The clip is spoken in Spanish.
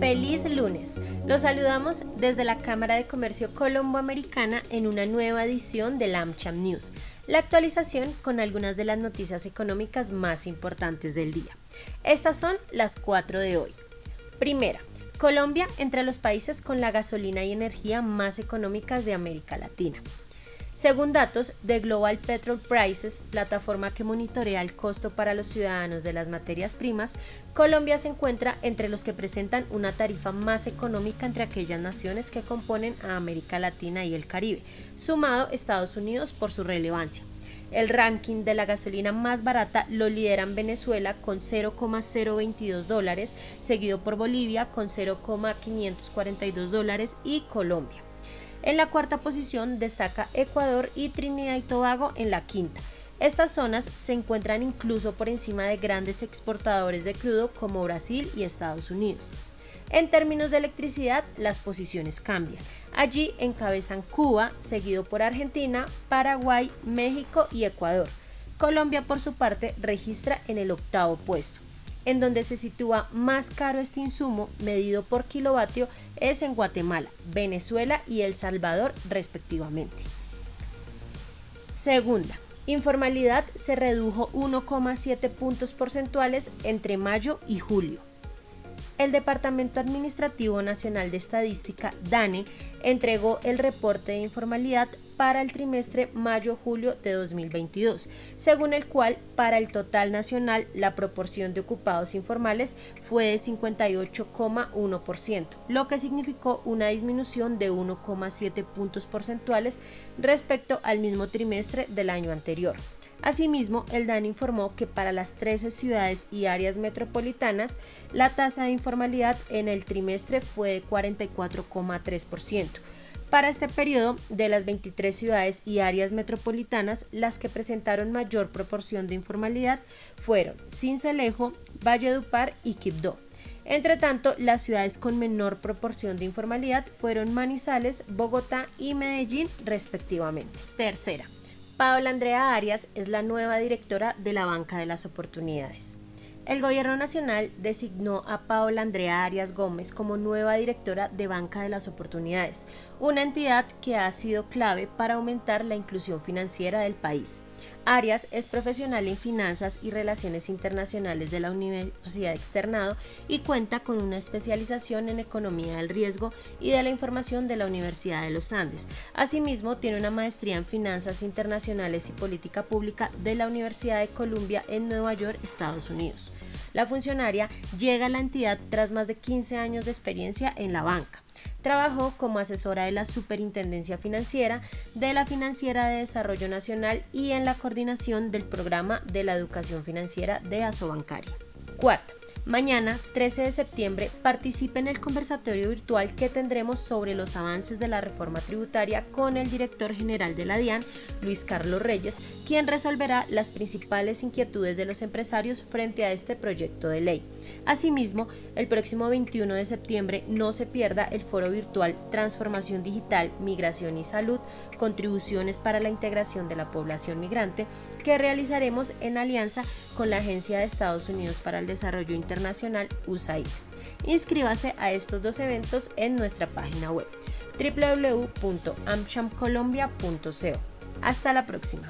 Feliz lunes. Los saludamos desde la Cámara de Comercio Colomboamericana en una nueva edición del AmCham News, la actualización con algunas de las noticias económicas más importantes del día. Estas son las cuatro de hoy. Primera, Colombia entre los países con la gasolina y energía más económicas de América Latina. Según datos de Global Petrol Prices, plataforma que monitorea el costo para los ciudadanos de las materias primas, Colombia se encuentra entre los que presentan una tarifa más económica entre aquellas naciones que componen a América Latina y el Caribe, sumado Estados Unidos por su relevancia. El ranking de la gasolina más barata lo lideran Venezuela con 0,022 dólares, seguido por Bolivia con 0,542 dólares y Colombia. En la cuarta posición destaca Ecuador y Trinidad y Tobago en la quinta. Estas zonas se encuentran incluso por encima de grandes exportadores de crudo como Brasil y Estados Unidos. En términos de electricidad, las posiciones cambian. Allí encabezan Cuba, seguido por Argentina, Paraguay, México y Ecuador. Colombia, por su parte, registra en el octavo puesto. En donde se sitúa más caro este insumo, medido por kilovatio, es en Guatemala, Venezuela y El Salvador respectivamente. Segunda, informalidad se redujo 1,7 puntos porcentuales entre mayo y julio el Departamento Administrativo Nacional de Estadística, DANE, entregó el reporte de informalidad para el trimestre mayo-julio de 2022, según el cual para el total nacional la proporción de ocupados informales fue de 58,1%, lo que significó una disminución de 1,7 puntos porcentuales respecto al mismo trimestre del año anterior. Asimismo, el DAN informó que para las 13 ciudades y áreas metropolitanas, la tasa de informalidad en el trimestre fue de 44,3%. Para este periodo, de las 23 ciudades y áreas metropolitanas, las que presentaron mayor proporción de informalidad fueron Cincelejo, Valledupar y Quibdó. Entre tanto, las ciudades con menor proporción de informalidad fueron Manizales, Bogotá y Medellín, respectivamente. Tercera, Paola Andrea Arias es la nueva directora de la Banca de las Oportunidades. El Gobierno Nacional designó a Paola Andrea Arias Gómez como nueva directora de Banca de las Oportunidades, una entidad que ha sido clave para aumentar la inclusión financiera del país. Arias es profesional en finanzas y relaciones internacionales de la Universidad Externado y cuenta con una especialización en economía del riesgo y de la información de la Universidad de los Andes. Asimismo, tiene una maestría en finanzas internacionales y política pública de la Universidad de Columbia en Nueva York, Estados Unidos. La funcionaria llega a la entidad tras más de 15 años de experiencia en la banca. Trabajó como asesora de la Superintendencia Financiera, de la Financiera de Desarrollo Nacional y en la coordinación del programa de la educación financiera de Asobancaria. Cuarta, Mañana, 13 de septiembre, participe en el conversatorio virtual que tendremos sobre los avances de la reforma tributaria con el director general de la DIAN, Luis Carlos Reyes, quien resolverá las principales inquietudes de los empresarios frente a este proyecto de ley. Asimismo, el próximo 21 de septiembre no se pierda el foro virtual Transformación Digital, Migración y Salud, contribuciones para la integración de la población migrante, que realizaremos en alianza con la Agencia de Estados Unidos para el Desarrollo Internacional, USAID. Inscríbase a estos dos eventos en nuestra página web www.amchamcolombia.co. Hasta la próxima.